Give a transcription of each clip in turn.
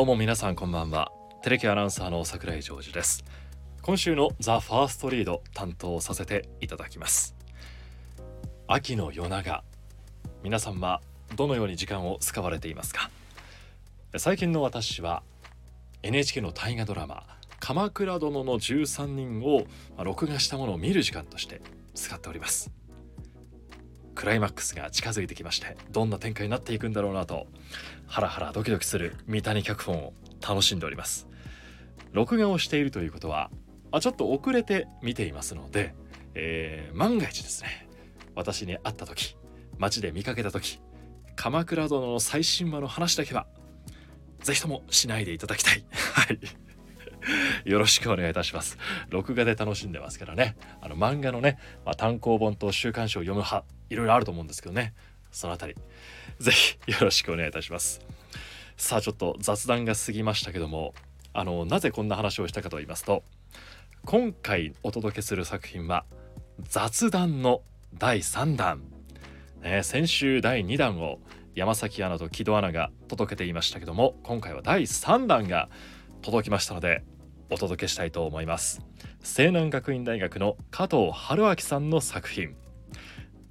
どうも皆さんこんばんは。テレキアナウンサーの桜井ジョージです。今週のザ・ファーストリード担当させていただきます。秋の夜長皆さんはどのように時間を使われていますか？最近の私は NHK の大河ドラマ鎌倉殿の13人を録画したものを見る時間として使っております。クライマックスが近づいてきましてどんな展開になっていくんだろうなとハラハラドキドキする三谷脚本を楽しんでおります。録画をしているということはあちょっと遅れて見ていますので、えー、万が一ですね私に会った時街で見かけた時鎌倉殿の最新話の話だけはぜひともしないでいただきたい。はい。よろしくお願いいたします。録画で楽しんでますからね。あの漫画のね、まあ、単行本と週刊誌を読む派いろいろあると思うんですけどね。そのあたりぜひよろしくお願いいたします。さあちょっと雑談が過ぎましたけどもあのなぜこんな話をしたかと言いますと今回お届けする作品は雑談の第3弾、ね、先週第2弾を山崎アナと木戸アナが届けていましたけども今回は第3弾が届きましたのでお届けしたいと思います。西南学院大学の加藤春明さんの作品。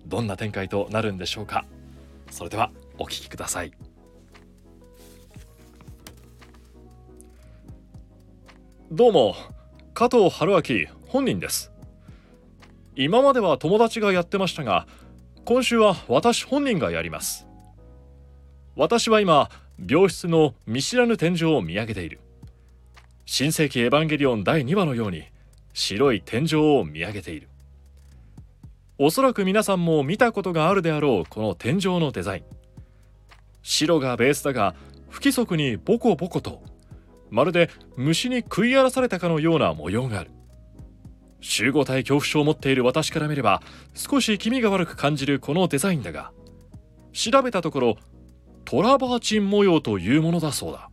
どんな展開となるんでしょうか？それではお聞きください。どうも加藤春明本人です。今までは友達がやってましたが今週は私本人がやります。私は今病室の見知らぬ天井を見上げている。新世紀エヴァンゲリオン第2話のように白い天井を見上げている。おそらく皆さんも見たことがあるであろうこの天井のデザイン。白がベースだが不規則にボコボコとまるで虫に食い荒らされたかのような模様がある。集合体恐怖症を持っている私から見れば少し気味が悪く感じるこのデザインだが調べたところトラバーチン模様というものだそうだ。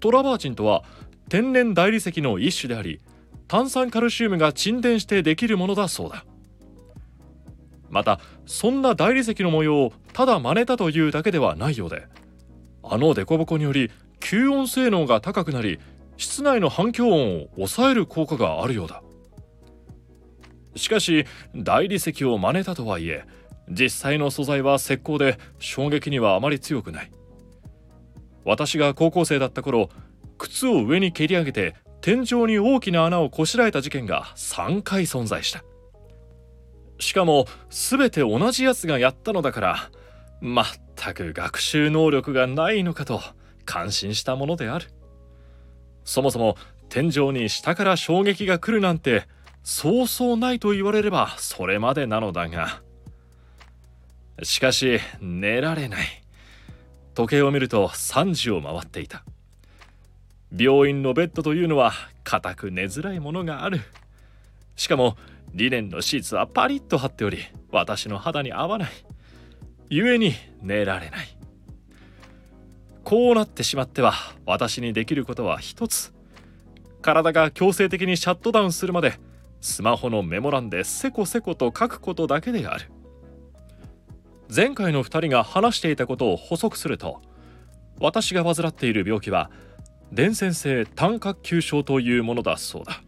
トラバーチンとは天然大理石の一種であり炭酸カルシウムが沈殿してできるものだそうだ。またそんな大理石の模様をただ真似たというだけではないようであの凸凹により吸音性能が高くなり室内の反響音を抑える効果があるようだ。しかし大理石を真似たとはいえ実際の素材は石膏で衝撃にはあまり強くない。私が高校生だった頃靴を上に蹴り上げて天井に大きな穴をこしらえた事件が3回存在した。しかも全て同じやつがやったのだから全く学習能力がないのかと感心したものである。そもそも天井に下から衝撃が来るなんてそうそうないと言われればそれまでなのだがしかし寝られない。時計を見ると3時を回っていた。病院のベッドというのは固く寝づらいものがある。しかもリネンのシーツはパリッと張っており私の肌に合わない。故に寝られない。こうなってしまっては私にできることは一つ。体が強制的にシャットダウンするまでスマホのメモ欄でせこせこと書くことだけである。前回の2人が話していたことを補足すると私が患っている病気は伝染性単角球症というものだそうだ。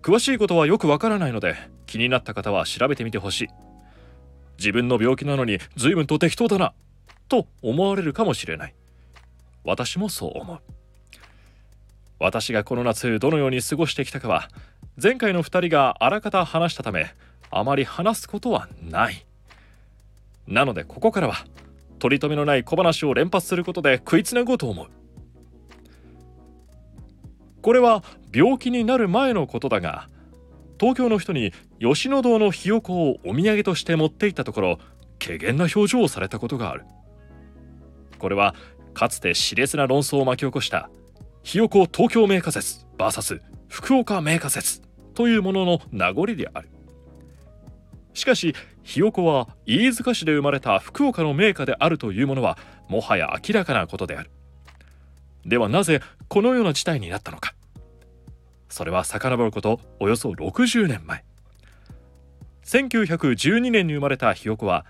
詳しいことはよくわからないので気になった方は調べてみてほしい。自分の病気なのに随分と適当だなと思われるかもしれない。私もそう思う。私がこの夏どのように過ごしてきたかは前回の2人があらかた話したためあまり話すことはない。なのでここからは取り留めのない小話を連発することで食いつなごうと思う。これは病気になる前のことだが東京の人に吉野堂のひよこをお土産として持っていったところ怪げな表情をされたことがある。これはかつて熾烈な論争を巻き起こしたひよこ東京名仮説 VS 福岡名仮説というものの名残である。しかしひよこは飯塚市で生まれた福岡の名家であるというものはもはや明らかなことである。ではなぜこのような事態になったのか。それは遡ることおよそ60年前。1912年に生まれたひよこは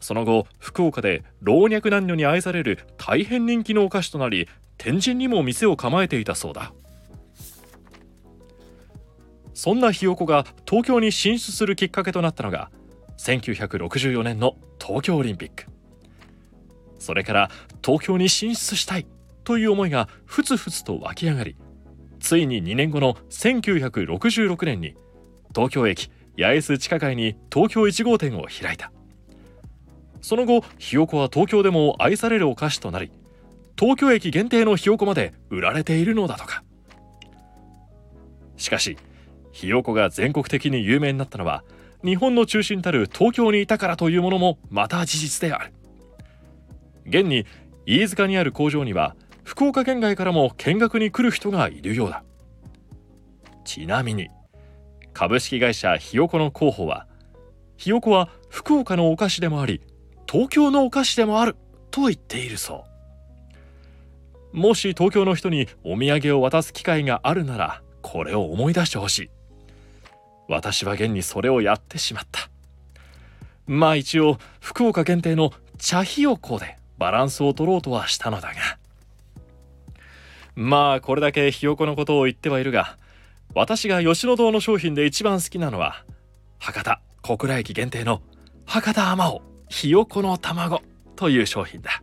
その後福岡で老若男女に愛される大変人気のお菓子となり天神にも店を構えていたそうだ。そんなひよこが東京に進出するきっかけとなったのが1964年の東京オリンピック。それから東京に進出したいという思いがふつふつと湧き上がりついに2年後の1966年に東京駅八重洲地下街に東京1号店を開いた。その後ひよこは東京でも愛されるお菓子となり東京駅限定のひよこまで売られているのだとか。しかしひよこが全国的に有名になったのは日本の中心たる東京にいたからというものもまた事実である。現に飯塚にある工場には福岡県外からも見学に来る人がいるようだ。ちなみに株式会社ひよこの広報はひよこは福岡のお菓子でもあり東京のお菓子でもあると言っているそう。もし東京の人にお土産を渡す機会があるならこれを思い出してほしい。私は現にそれをやってしまった。まあ一応福岡限定の茶ひよこでバランスを取ろうとはしたのだが。まあこれだけひよこのことを言ってはいるが私が吉野堂の商品で一番好きなのは博多小倉駅限定の博多あまおひよこの卵という商品だ。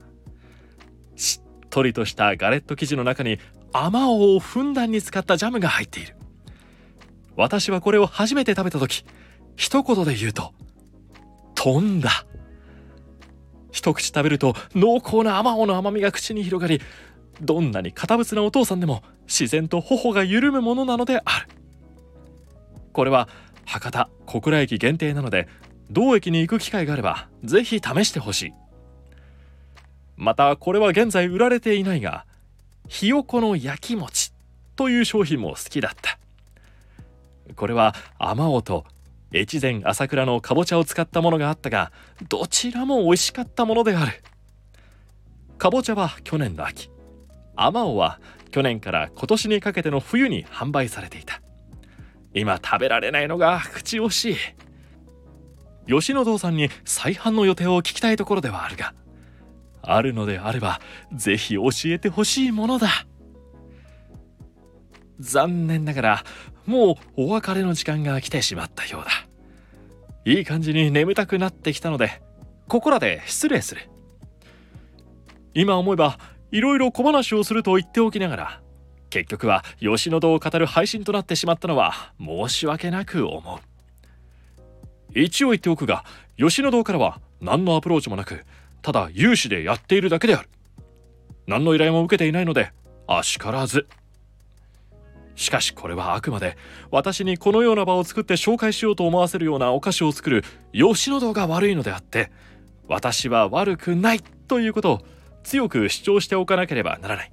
しっとりとしたガレット生地の中にあまおをふんだんに使ったジャムが入っている。私はこれを初めて食べた時一言で言うと飛んだ。一口食べると濃厚なあまおの甘みが口に広がりどんなに堅物なお父さんでも自然と頬が緩むものなのである。これは博多小倉駅限定なので同駅に行く機会があればぜひ試してほしい。またこれは現在売られていないがひよこの焼き餅という商品も好きだった。これはあまおうと越前朝倉のかぼちゃを使ったものがあったがどちらも美味しかったものである。かぼちゃは去年の秋。あまおうは去年から今年にかけての冬に販売されていた。今食べられないのが口惜しい。吉野堂さんに再販の予定を聞きたいところではあるがあるのであればぜひ教えてほしいものだ。残念ながらもうお別れの時間が来てしまったようだ。いい感じに眠たくなってきたのでここらで失礼する。今思えばいろいろ小話をすると言っておきながら結局は吉野堂を語る配信となってしまったのは申し訳なく思う。一応言っておくが吉野堂からは何のアプローチもなくただ有志でやっているだけである。何の依頼も受けていないのであしからず。しかしこれはあくまで私にこのような場を作って紹介しようと思わせるようなお菓子を作る吉野堂が悪いのであって私は悪くないということを強く主張しておかなければならない。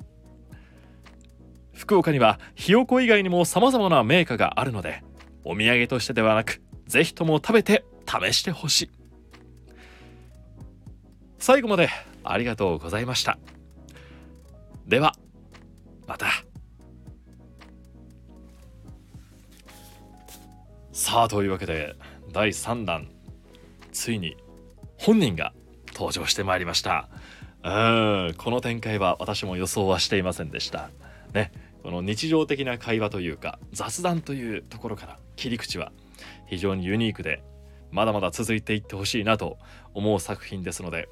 福岡にはひよこ以外にも様々な銘菓があるのでお土産としてではなくぜひとも食べて試してほしい。最後までありがとうございました。ではまた。さあというわけで第3弾ついに本人が登場してまいりました。うんこの展開は私も予想はしていませんでした。ねこの日常的な会話というか雑談というところから切り口は非常にユニークでまだまだ続いていってほしいなと思う作品ですので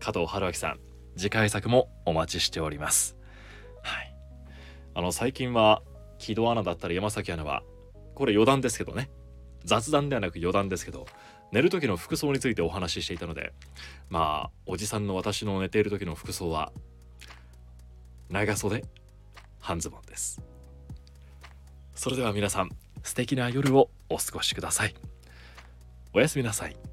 加藤春明さん次回作もお待ちしております。はい。あの最近は木戸アナだったり山崎アナはこれ余談ですけどね。雑談ではなく余談ですけど寝る時の服装についてお話ししていたのでまあおじさんの私の寝ている時の服装は長袖半ズボンです。それでは皆さん素敵な夜をお過ごしください。おやすみなさい。